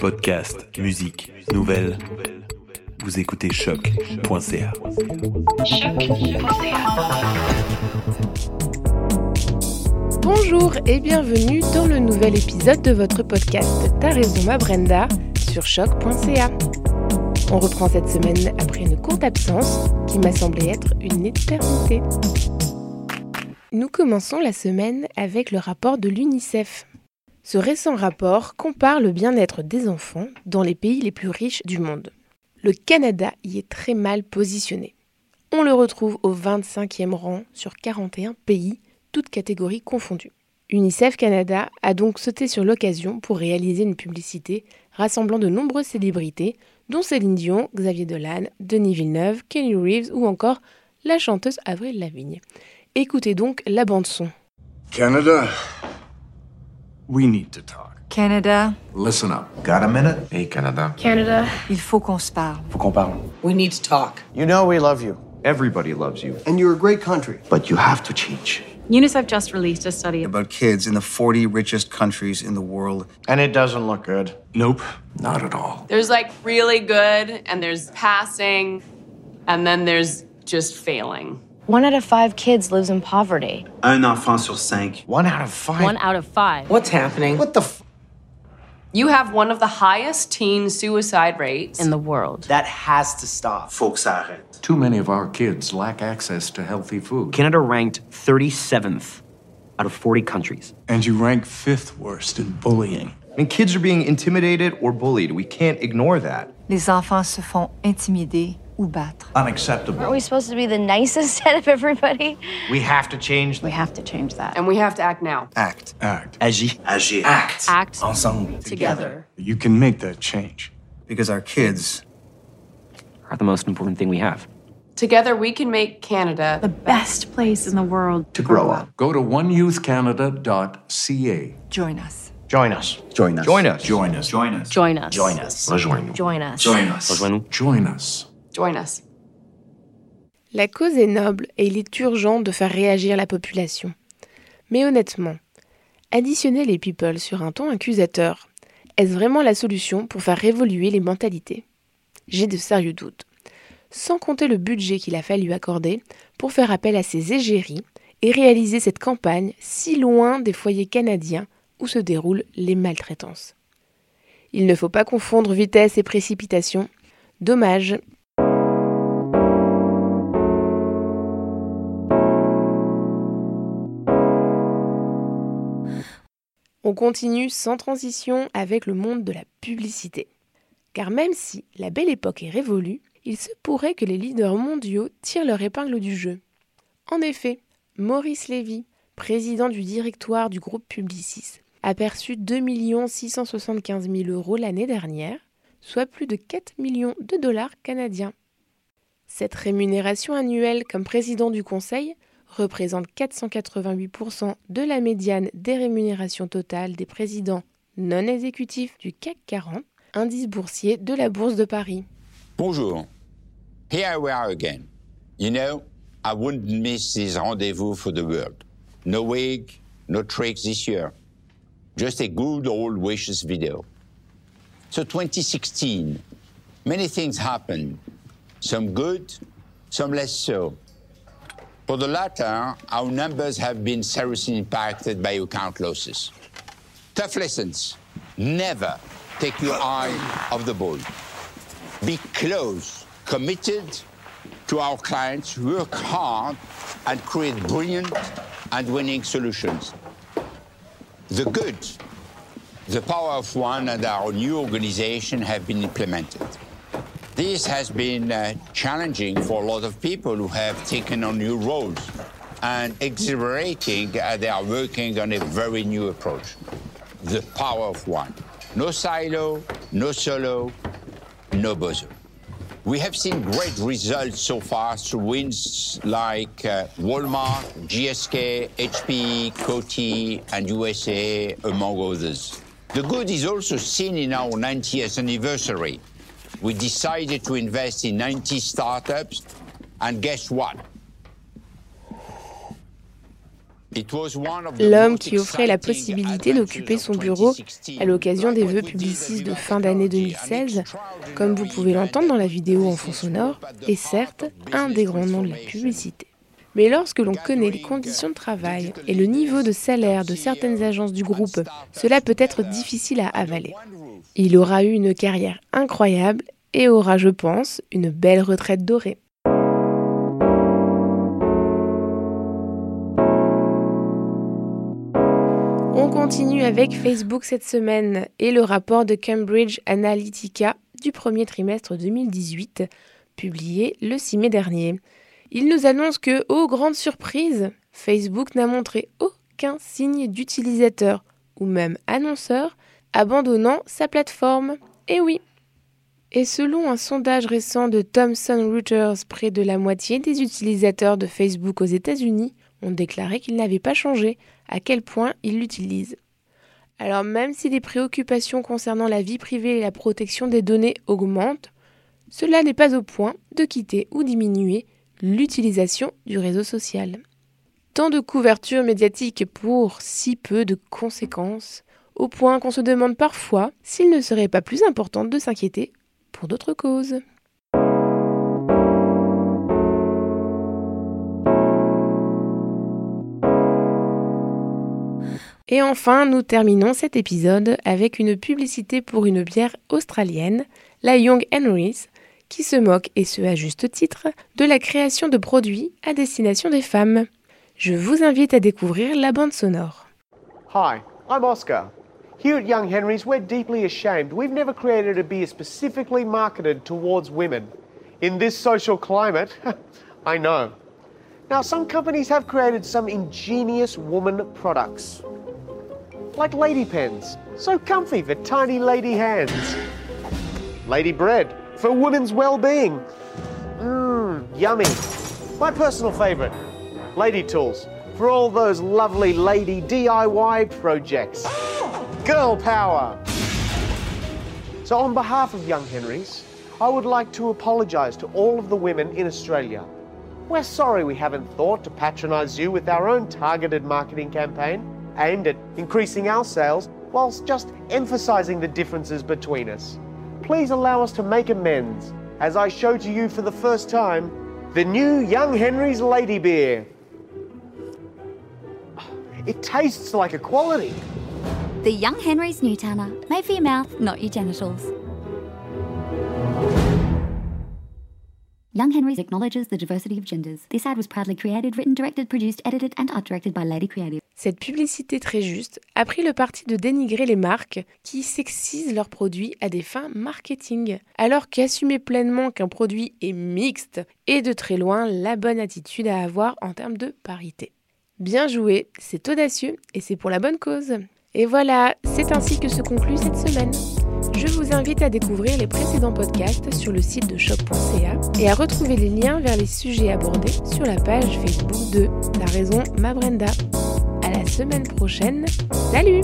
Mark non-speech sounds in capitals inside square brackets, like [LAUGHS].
Podcast, musique, nouvelles. Vous écoutez choc.ca. Bonjour et bienvenue dans le nouvel épisode de votre podcast T'as raison ma Brenda sur choc.ca. On reprend cette semaine après une courte absence qui m'a semblé être une éternité. Nous commençons la semaine avec le rapport de l'UNICEF. Ce récent rapport compare le bien-être des enfants dans les pays les plus riches du monde. Le Canada y est très mal positionné. On le retrouve au 25e rang sur 41 pays, toutes catégories confondues. UNICEF Canada a donc sauté sur l'occasion pour réaliser une publicité rassemblant de nombreuses célébrités, dont Céline Dion, Xavier Dolan, Denis Villeneuve, Kenny Reeves ou encore la chanteuse Avril Lavigne. Écoutez donc la bande-son. Canada, we need to talk. Canada, Listen up. Got a minute? Hey, Canada. Canada. il faut qu'on se parle. Faut qu'on parle. We need to talk. You know we love you. Everybody loves you. And you're a great country. But you have to change. UNICEF just released a study about kids in the 40 richest countries in the world. And it doesn't look good. Nope, not at all. There's like really good, and there's passing, and then there's just failing. One out of five kids lives in poverty. Un enfant sur cinq. One out of five. one out of five. What's happening? What the f? You have one of the highest teen suicide rates. in the world. That has to stop. Faut que ça arrête. Too many of our kids lack access to healthy food. Canada ranked 37th out of 40 countries. And you rank fifth worst in bullying. I mean, kids are being intimidated or bullied. We can't ignore that. Les enfants se font intimider ou battre. Unacceptable. Aren't we supposed to be the nicest out of everybody? We have to change We have to change that. and we have to act now. Act. Act. Agis. Agir. Act. Act Ensemble. Together. You can make that change. Because our kids Are the most important thing we have. Together, we can make Canada the best place in the world To grow up. Go to oneyouthcanada.ca. Join us. Join us. Join us. join us. Join us. Join us. join us. Join us. Rejoins-nous. Join us. Join us. Rejoins-nous. Join us. La cause est noble et il est urgent de faire réagir la population. Mais honnêtement, additionner les people sur un ton accusateur, est-ce vraiment la solution pour faire évoluer les mentalités? J'ai de sérieux doutes. Sans compter le budget qu'il a fallu accorder pour faire appel à ces égéries et réaliser cette campagne si loin des foyers canadiens où se déroulent les maltraitances. Il ne faut pas confondre vitesse et précipitation. Dommage, On continue sans transition avec le monde de la publicité. Car même si la belle époque est révolue, il se pourrait que les leaders mondiaux tirent leur épingle du jeu. En effet, Maurice Lévy, président du directoire du groupe Publicis, a perçu 2 675 000 euros l'année dernière, soit plus de 4 millions de dollars canadiens. Cette rémunération annuelle comme président du conseil représente 488% de la médiane des rémunérations totales des présidents non exécutifs du CAC 40, indice boursier de la Bourse de Paris. Bonjour. Here we are again. You know, I wouldn't miss this rendezvous for the world. No wig, no tricks this year. Just a good old wishes video. So 2016, many things happened. Some good, some less so. For the latter, our numbers have been seriously impacted by account losses. Tough lessons. Never take your eye off the ball. Be close, committed to our clients, work hard, and create brilliant and winning solutions. The good, the power of one and our new organization have been implemented. This has been uh, challenging for a lot of people who have taken on new roles and exhilarating as they are working on a very new approach. The power of one. No silo, no solo, no bozo. We have seen great results so far through wins like uh, Walmart, GSK, HP, Coty, and USA, among others. The good is also seen in our 90th anniversary. We decided to invest in 90 startups, and guess what? L'homme qui offrait la possibilité d'occuper son bureau à l'occasion des vœux publicistes de fin d'année 2016, comme vous pouvez l'entendre dans la vidéo en fond sonore, est certes un des grands noms de la publicité. Mais lorsque l'on connaît les conditions de travail et le niveau de salaire de certaines agences du groupe, cela peut être difficile à avaler. Il aura eu une carrière incroyable et aura, je pense, une belle retraite dorée. On continue avec Facebook cette semaine et le rapport de Cambridge Analytica du premier trimestre 2018, publié le 6 mai dernier. Il nous annonce que, aux grandes surprises, Facebook n'a montré aucun signe d'utilisateur ou même annonceur abandonnant sa plateforme. Et oui. Et selon un sondage récent de Thomson Reuters, près de la moitié des utilisateurs de Facebook aux États-Unis ont déclaré qu'ils n'avaient pas changé à quel point ils l'utilisent. Alors même si les préoccupations concernant la vie privée et la protection des données augmentent, cela n'est pas au point de quitter ou diminuer l'utilisation du réseau social. Tant de couverture médiatique pour si peu de conséquences, au point qu'on se demande parfois s'il ne serait pas plus important de s'inquiéter pour d'autres causes. Et enfin, nous terminons cet épisode avec une publicité pour une bière australienne, la Young Henry's, qui se moque, et ce à juste titre, de la création de produits à destination des femmes. Je vous invite à découvrir la bande sonore. Hi, I'm Oscar. Here at Young Henry's, we're deeply ashamed we've never created a beer specifically marketed towards women. In this social climate, [LAUGHS] I know. Now, some companies have created some ingenious woman products. Like lady pens, so comfy for tiny lady hands. Lady bread, for women's well-being. Mmm, yummy. My personal favorite, Lady Tools, for all those lovely lady DIY projects. Girl power! So on behalf of Young Henrys, I would like to apologise to all of the women in Australia. We're sorry we haven't thought to patronise you with our own targeted marketing campaign aimed at increasing our sales whilst just emphasising the differences between us please allow us to make amends as I show to you for the first time the new Young Henry's Lady Beer. It tastes like a quality. The Young Henry's New Tanner, made for your mouth, not your genitals. Young Henry's acknowledges the diversity of genders. This ad was proudly created, written, directed, produced, edited, and art directed by Lady Creative. Cette publicité très juste a pris le parti de dénigrer les marques qui sexisent leurs produits à des fins marketing, alors qu'assumer pleinement qu'un produit est mixte est de très loin la bonne attitude à avoir en termes de parité. Bien joué, c'est audacieux et c'est pour la bonne cause. Et voilà, c'est ainsi que se conclut cette semaine. Je vous invite à découvrir les précédents podcasts sur le site de choc.ca et à retrouver les liens vers les sujets abordés sur la page Facebook de La raison ma Brenda. À la semaine prochaine. Salut